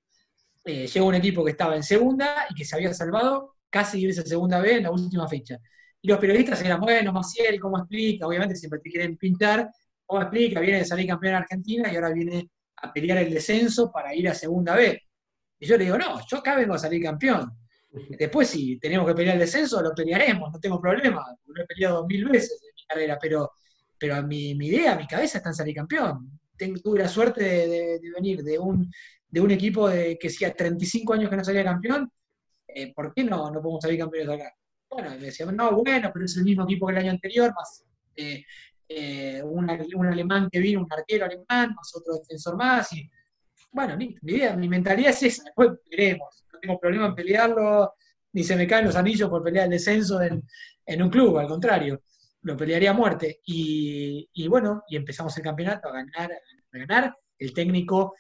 Eh, llegó un equipo que estaba en segunda y que se había salvado casi irse a segunda B en la última fecha. Y los periodistas eran, bueno, Maciel, ¿cómo explica? Obviamente siempre te quieren pintar, ¿cómo explica? Viene de salir campeón en Argentina y ahora viene a pelear el descenso para ir a segunda B. Y yo le digo, no, yo acá vengo a salir campeón. Después, si tenemos que pelear el descenso, lo pelearemos, no tengo problema. Lo he peleado mil veces en mi carrera, pero, pero mi, mi idea, mi cabeza está en salir campeón. Tengo, tuve la suerte de, venir de un, de un equipo de, que hacía 35 años que no salía campeón. Eh, ¿Por qué no, no podemos salir campeones acá? Bueno, me decían, no, bueno, pero es el mismo equipo que el año anterior, más eh, eh, un, alemán que vino, un arquero alemán, más otro defensor más. Y, bueno, mi, mi, mi mentalidad es esa, después veremos tengo problema en pelearlo, ni se me caen los anillos por pelear el descenso en, un club, al contrario, lo pelearía a muerte. Y, bueno, y empezamos el campeonato a ganar, a ganar. El técnico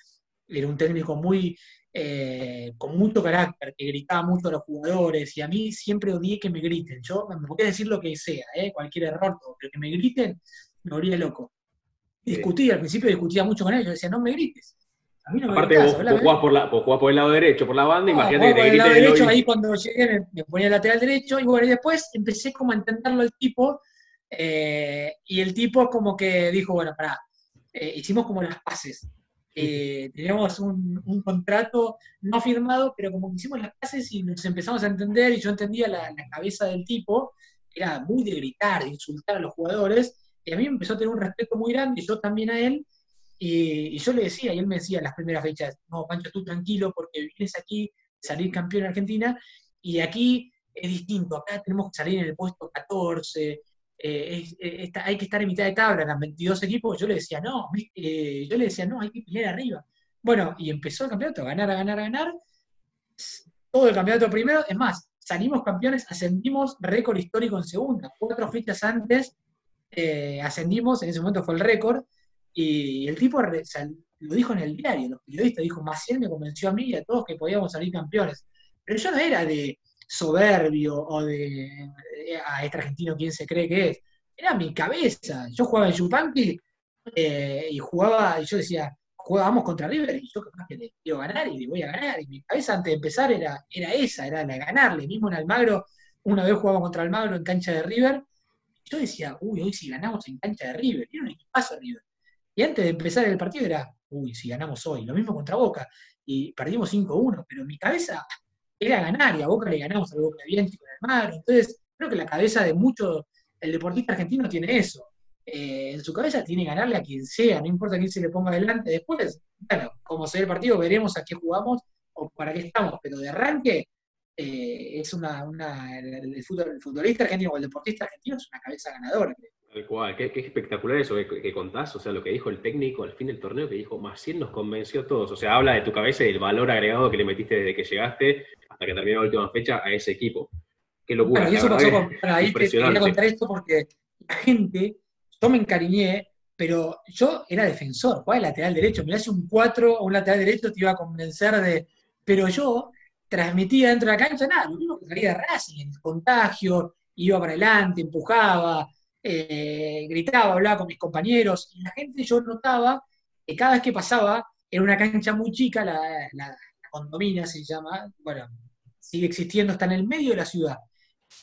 era un técnico muy eh, con mucho carácter, que gritaba mucho a los jugadores, y a mí siempre odié que me griten. Yo me podía decir lo que sea, ¿eh? cualquier error, pero que me griten, me volvía loco. Discutía, al principio discutía mucho con ellos, decía, no me grites. Aparte, vos, jugás por la, por el lado derecho, por la banda, imagínate que te por el lado derecho, ahí cuando llegué me, ponía el lateral derecho, y bueno, y después empecé como a entenderlo el tipo, eh, y el tipo como que dijo, bueno, pará, eh, hicimos como las paces. Eh, teníamos un, contrato no firmado, pero como que hicimos las paces y nos empezamos a entender, y yo entendía la, cabeza del tipo, era muy de gritar, de insultar a los jugadores, y a mí me empezó a tener un respeto muy grande, y yo también a él, y, yo le decía, y él me decía las primeras fechas, no, Pancho, tú tranquilo, porque vienes aquí, salir campeón en Argentina, y aquí es distinto, acá tenemos que salir en el puesto 14, eh, eh, hay que estar en mitad de tabla, en las 22 equipos, yo le decía, no, eh, yo le decía, no, hay que pelear arriba. Bueno, y empezó el campeonato, ganar, a ganar, a ganar, todo el campeonato primero, es más, salimos campeones, ascendimos récord histórico en segunda, cuatro fechas antes ascendimos, en ese momento fue el récord, y el tipo lo dijo en el diario, los periodistas, dijo, Maciel me convenció a mí y a todos que podíamos salir campeones. Pero yo no era de, soberbio o de a este argentino quién se cree que es. Era mi cabeza. Yo jugaba en Yupanqui eh, y jugaba, y yo decía, jugábamos contra River y yo capaz que le quiero ganar y le voy a ganar. Y mi cabeza antes de empezar era, era esa, era la de ganarle. Mismo en Almagro, una vez jugábamos contra Almagro en cancha de River. Yo decía, uy, hoy si ganamos en cancha de River, era un equipazo River. Y antes de empezar el partido era, uy, si ganamos hoy. Lo mismo contra Boca. Y perdimos 5-1, pero mi cabeza era ganar, y a Boca le ganamos al Boca bien con el mar. Entonces, creo que la cabeza de muchos, el deportista argentino tiene eso. Eh, en su cabeza tiene ganarle a quien sea, no importa quién se le ponga adelante. Después, bueno, como se ve el partido, veremos a qué jugamos o para qué estamos, pero de arranque eh, es una, una el, futbolista argentino o el deportista argentino es una cabeza ganadora. Tal cual, qué, espectacular eso que, contás, o sea, lo que dijo el técnico al fin del torneo, que dijo, Maciel nos convenció a todos, o sea, habla de tu cabeza y del valor agregado que le metiste desde que llegaste hasta que terminó la última fecha a ese equipo. Qué locura. Bueno, y eso pasó con, ahí te quería contar esto porque la gente, yo me encariñé, pero yo era defensor, jugaba el lateral derecho, me hace un 4 o un lateral derecho te iba a convencer de... Pero yo transmitía dentro de la cancha nada, lo mismo que salía de Racing, el contagio, iba para adelante, empujaba, eh, gritaba, hablaba con mis compañeros, y la gente yo notaba que cada vez que pasaba, en una cancha muy chica, la, la, condomina se llama, bueno, sigue existiendo, está en el medio de la ciudad,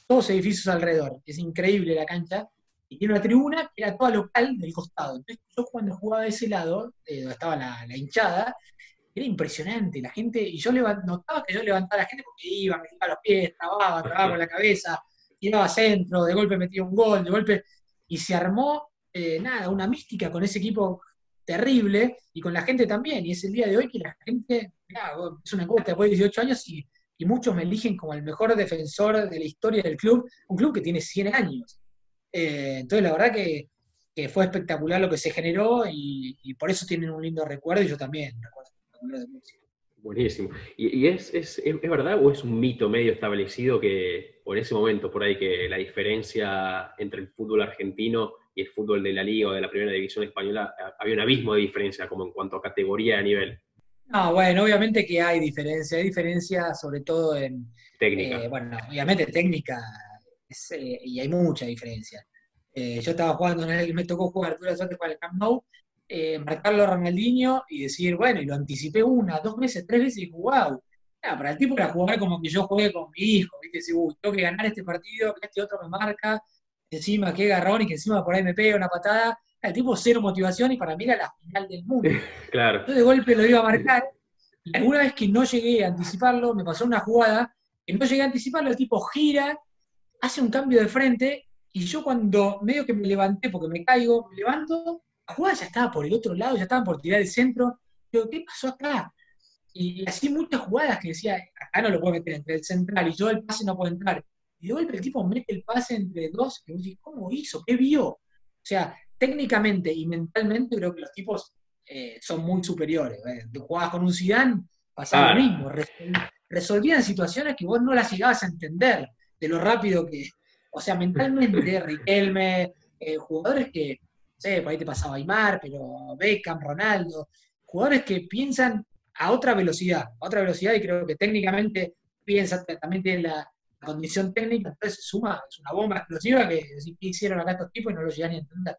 todos edificios alrededor, es increíble la cancha, y tiene una tribuna que era toda local del costado. Entonces yo cuando jugaba de ese lado, eh, donde estaba la, hinchada, era impresionante, la gente, y yo notaba que yo levantaba a la gente porque iba, me los pies, trababa, trababa con la cabeza, tiraba centro, de golpe metía un gol, de golpe, y se armó, eh, nada, una mística con ese equipo terrible, y con la gente también, y es el día de hoy que la gente, es una encuesta después de 18 años y, muchos me eligen como el mejor defensor de la historia del club, un club que tiene 100 años. Eh, entonces la verdad que, fue espectacular lo que se generó y, por eso tienen un lindo recuerdo y yo también recuerdo de música. Buenísimo. ¿Y, es, es, es, verdad o es un mito medio establecido que por ese momento, por ahí, que la diferencia entre el fútbol argentino y el fútbol de la Liga o de la Primera División Española, había un abismo de diferencia como en cuanto a categoría a nivel? No, bueno, obviamente que hay diferencia, hay diferencia sobre todo en... Técnica. Eh, bueno, obviamente técnica, eh, y hay mucha diferencia. Eh, yo estaba jugando, en me tocó jugar, tuve la suerte para el Camp Nou, eh, marcarlo a Ronaldinho y decir, bueno, y lo anticipé una, dos veces, tres veces y wow. para el tipo era jugar como que yo juegué con mi hijo, ¿viste? Decir, uy, tengo que ganar este partido, que este otro me marca, encima qué garrón y que encima por ahí me pega una patada. El tipo cero motivación y para mí era la final del mundo. [laughs] claro. Entonces de golpe lo iba a marcar. Y alguna vez que no llegué a anticiparlo, me pasó una jugada que no llegué a anticiparlo, el tipo gira, hace un cambio de frente y yo cuando medio que me levanté porque me caigo, me levanto la jugada ya estaba por el otro lado, ya estaban por tirar el centro. Digo, ¿qué pasó acá? Y así muchas jugadas que decía, acá no lo puedo meter entre el central y yo el pase no puedo entrar. Y de golpe el tipo mete el pase entre dos, y vos ¿cómo hizo? ¿Qué vio? O sea, técnicamente y mentalmente creo que los tipos eh, son muy superiores. ¿eh? Jugabas con un Zidane, pasaba lo mismo. resolvían situaciones que vos no las llegabas a entender de lo rápido que... O sea, mentalmente, [laughs] Riquelme, eh, jugadores que por ahí te pasaba Aymar, pero Beckham, Ronaldo, jugadores que piensan a otra velocidad, a otra velocidad, y creo que técnicamente piensa, también tiene la, condición técnica, entonces suma, es una bomba explosiva que hicieron acá estos tipos y no lo llegan a entender.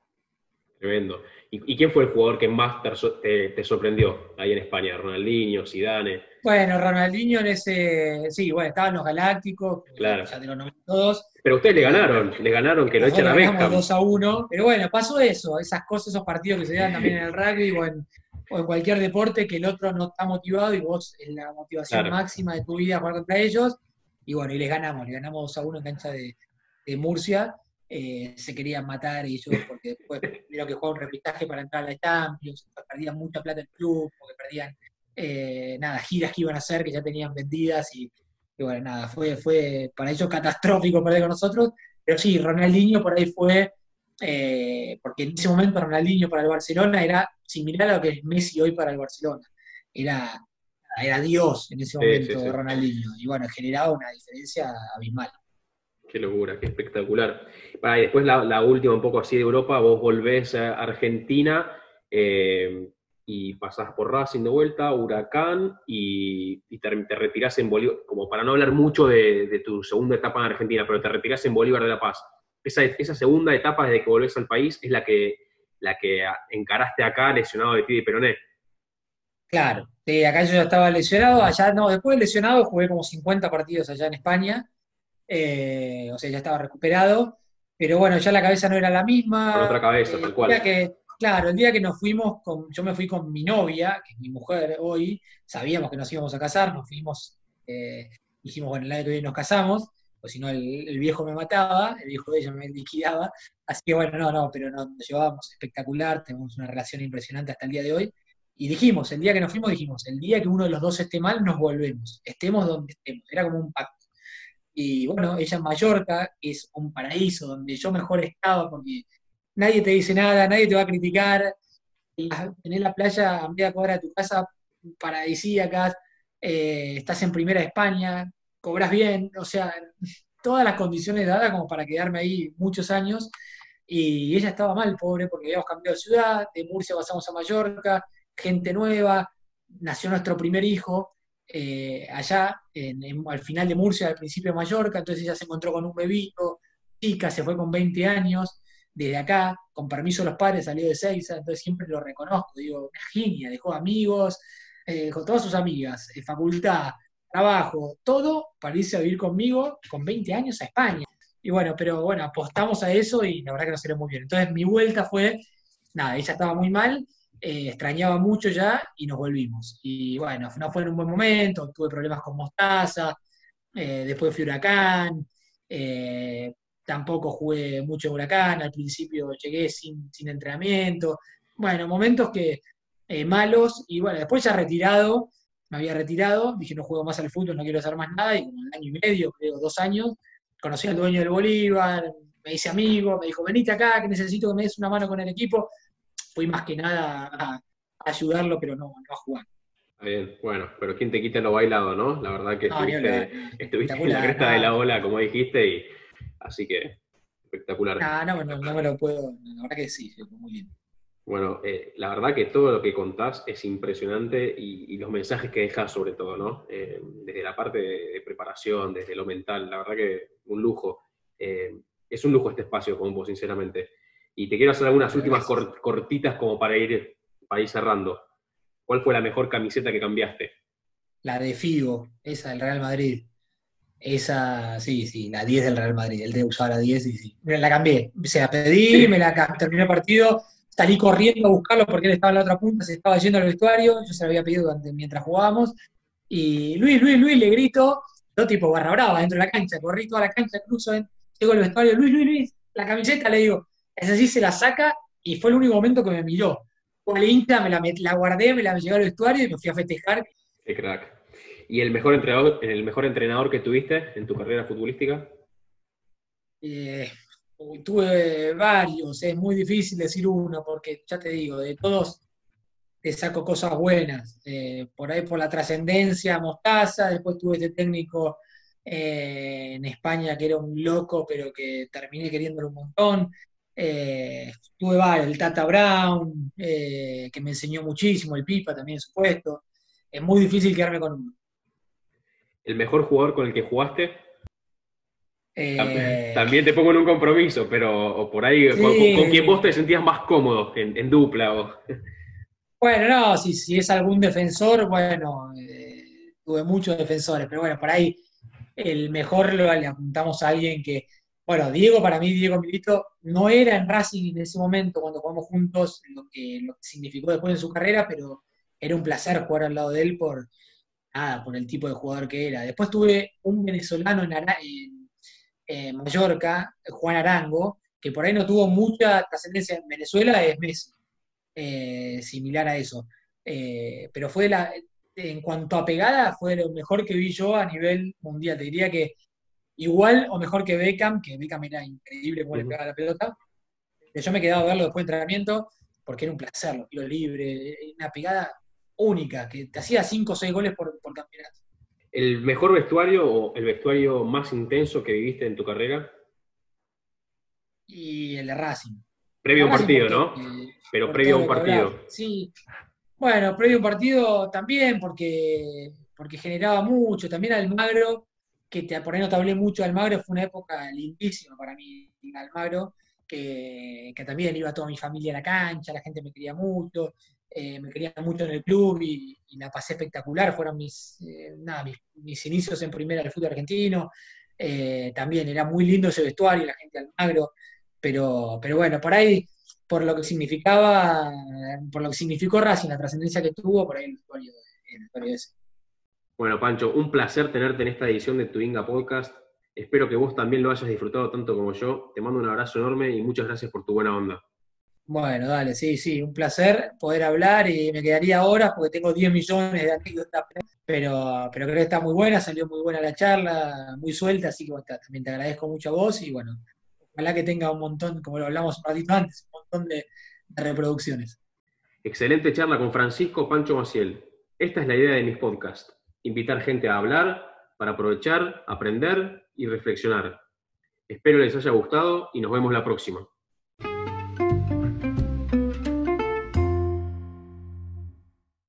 Tremendo. ¿Y, quién fue el jugador que más te, sorprendió ahí en España? ¿Ronaldinho, Zidane? Bueno, Ronaldinho en ese... Sí, bueno, estaban los Galácticos, claro. ya te lo todos. Pero ustedes le ganaron, le ganaron que lo echen a Beckham. 2 a 1, pero bueno, pasó eso, esas cosas, esos partidos que se dan también en el rugby o en, cualquier deporte que el otro no está motivado y vos es la motivación máxima de tu vida jugar contra ellos. Y bueno, y les ganamos, le ganamos 2 a 1 en cancha de, de Murcia eh, se querían matar y yo porque después tuvieron que jugar un repistaje para entrar a la Champions, perdían mucha plata el club, porque perdían eh, nada, giras que iban a hacer que ya tenían vendidas y, bueno, nada, fue, fue para ellos catastrófico perder con nosotros, pero sí, Ronaldinho por ahí fue, eh, porque en ese momento Ronaldinho para el Barcelona era similar a lo que es Messi hoy para el Barcelona, era, era Dios en ese momento Ronaldinho, y bueno, generaba una diferencia abismal. Qué locura, qué espectacular. y después la, última, un poco así de Europa, vos volvés a Argentina eh, y pasás por Racing de vuelta, Huracán, y, te, retirás en Bolívar, como para no hablar mucho de, tu segunda etapa en Argentina, pero te retirás en Bolívar de La Paz. Esa, esa segunda etapa desde que volvés al país es la que, la que encaraste acá lesionado de ti de Peroné. Claro, acá yo ya estaba lesionado, allá no, después de lesionado jugué como 50 partidos allá en España, eh, o sea, ya estaba recuperado, pero bueno, ya la cabeza no era la misma. Con otra cabeza, tal cual. Que, claro, el día que nos fuimos, con, yo me fui con mi novia, que es mi mujer hoy, sabíamos que nos íbamos a casar, nos fuimos, eh, dijimos, bueno, el año que viene nos casamos, pues si no el, viejo me mataba, el viejo de ella me liquidaba, así que bueno, no, no, pero nos, llevábamos espectacular, tenemos una relación impresionante hasta el día de hoy, y dijimos, el día que nos fuimos, dijimos, el día que uno de los dos esté mal, nos volvemos, estemos donde estemos, era como un pacto. Y bueno, ella en Mallorca, es un paraíso donde yo mejor estaba porque nadie te dice nada, nadie te va a criticar. Tenés la playa a media cuadra de tu casa paradisíaca, eh, estás en primera España, cobras bien, o sea, todas las condiciones dadas como para quedarme ahí muchos años. Y ella estaba mal, pobre, porque habíamos cambiado de ciudad, de Murcia pasamos a Mallorca, gente nueva, nació nuestro primer hijo, eh, allá al final de Murcia, al principio de Mallorca, entonces ella se encontró con un bebito, chica, se fue con 20 años, desde acá, con permiso de los padres, salió de Seiza, entonces siempre lo reconozco, digo, una genia, dejó amigos, eh, con todas sus amigas, eh, facultad, trabajo, todo para irse a vivir conmigo con 20 años a España. Y bueno, pero bueno, apostamos a eso y la verdad que nos salió muy bien. Entonces mi vuelta fue, nada, ella estaba muy mal eh, extrañaba mucho ya y nos volvimos. Y bueno, no fue en un buen momento, tuve problemas con Mostaza, eh, después fui Huracán, eh, tampoco jugué mucho Huracán, al principio llegué sin, sin entrenamiento. Bueno, momentos que malos, y bueno, después ya retirado, me había retirado, dije no juego más al fútbol, no quiero hacer más nada, y como un año y medio, creo, dos años, conocí al dueño del Bolívar, me hice amigo, me dijo, venite acá, que necesito que me des una mano con el equipo fui más que nada a, ayudarlo, pero no, a jugar. Bien, bueno, pero ¿quién te quita lo bailado, no? La verdad que estuviste, en la cresta de la ola, como dijiste, y así que espectacular. No, no, no, me lo puedo, la verdad que sí, muy bien. Bueno, eh, la verdad que todo lo que contás es impresionante y, los mensajes que dejas sobre todo, ¿no? Eh, desde la parte de, preparación, desde lo mental, la verdad que un lujo. Eh, es un lujo este espacio con vos, sinceramente. Y te quiero hacer algunas últimas cortitas como para ir, para ir cerrando. ¿Cuál fue la mejor camiseta que cambiaste? La de Figo, esa del Real Madrid. Esa, sí, sí, la 10 del Real Madrid. Él de usar la 10 y sí. La cambié. Se la pedí, me la terminé el partido, salí corriendo a buscarlo porque él estaba en la otra punta, se estaba yendo al vestuario, yo se lo había pedido mientras jugábamos. Y Luis, Luis, Luis, le grito, yo tipo barra brava dentro de la cancha, corrí toda la cancha, cruzo, llego al vestuario, Luis, Luis, Luis, la camiseta, le digo, esa sí se la saca y fue el único momento que me miró. Fue Insta, me la, guardé, me la llevé al vestuario y me fui a festejar. Qué crack. ¿Y el mejor entrenador, el mejor entrenador que tuviste en tu carrera futbolística? Eh, tuve varios, es muy difícil decir uno, porque ya te digo, de todos te saco cosas buenas. Eh, por ahí por la trascendencia, Mostaza, después tuve este técnico eh, en España que era un loco, pero que terminé queriéndolo un montón. Eh, tuve el Tata Brown, eh, que me enseñó muchísimo, el Pipa también, supuesto. es muy difícil quedarme con uno. ¿El mejor jugador con el que jugaste? Eh, También te pongo en un compromiso, pero o por ahí, Sí. con, con quien vos te sentías más cómodo en, en dupla. O... Bueno, no, si, si es algún defensor, bueno, tuve muchos defensores, pero bueno, por ahí el mejor lo, le apuntamos a alguien que, bueno, Diego, para mí, Diego Milito, no era en Racing en ese momento cuando jugamos juntos lo que, lo que significó después en su carrera, pero era un placer jugar al lado de él por, nada, por el tipo de jugador que era. Después tuve un venezolano en, Ara- en Mallorca, Juan Arango, que por ahí no tuvo mucha trascendencia en Venezuela, es Messi eh, similar a eso. Eh, pero fue la, en cuanto a pegada, fue lo mejor que vi yo a nivel mundial. Te diría que igual o mejor que Beckham, que Beckham era increíble cómo le pegaba la pelota. Yo me quedaba a verlo después de entrenamiento porque era un placer, los tiros libres, una pegada única, que te hacía 5 o 6 goles por, por campeonato. ¿El mejor vestuario o el vestuario más intenso que viviste en tu carrera? Y el de Racing. Previo a un partido, ¿no? eh, Pero previo a un lo partido. hablaba. Sí. Bueno, previo a un partido también, porque, porque generaba mucho. También Almagro, que te, por ahí no te hablé mucho de Almagro, fue una época lindísima para mí, Almagro, que, que también iba toda mi familia a la cancha, la gente me quería mucho, eh, me quería mucho en el club y, la pasé espectacular. Fueron mis, eh, nada, mis inicios en primera del fútbol argentino. Eh, también era muy lindo ese vestuario, la gente de Almagro. Pero, pero bueno, por ahí, por lo que significaba, por lo que significó Racing, la trascendencia que tuvo, por ahí el vestuario, el vestuario ese. Bueno, Pancho, un placer tenerte en esta edición de Tu Inga Podcast. Espero que vos también lo hayas disfrutado tanto como yo. Te mando un abrazo enorme y muchas gracias por tu buena onda. Bueno, dale, sí, sí, un placer poder hablar y me quedaría horas porque tengo 10 millones de anécdotas, pero, pero creo que está muy buena, salió muy buena la charla, muy suelta, así que bueno, también te agradezco mucho a vos y bueno, ojalá que tenga un montón, como lo hablamos un ratito antes, un montón de, de reproducciones. Excelente charla con Francisco Pancho Maciel. Esta es la idea de mis podcasts. Invitar gente a hablar para aprovechar, aprender y reflexionar. Espero les haya gustado y nos vemos la próxima.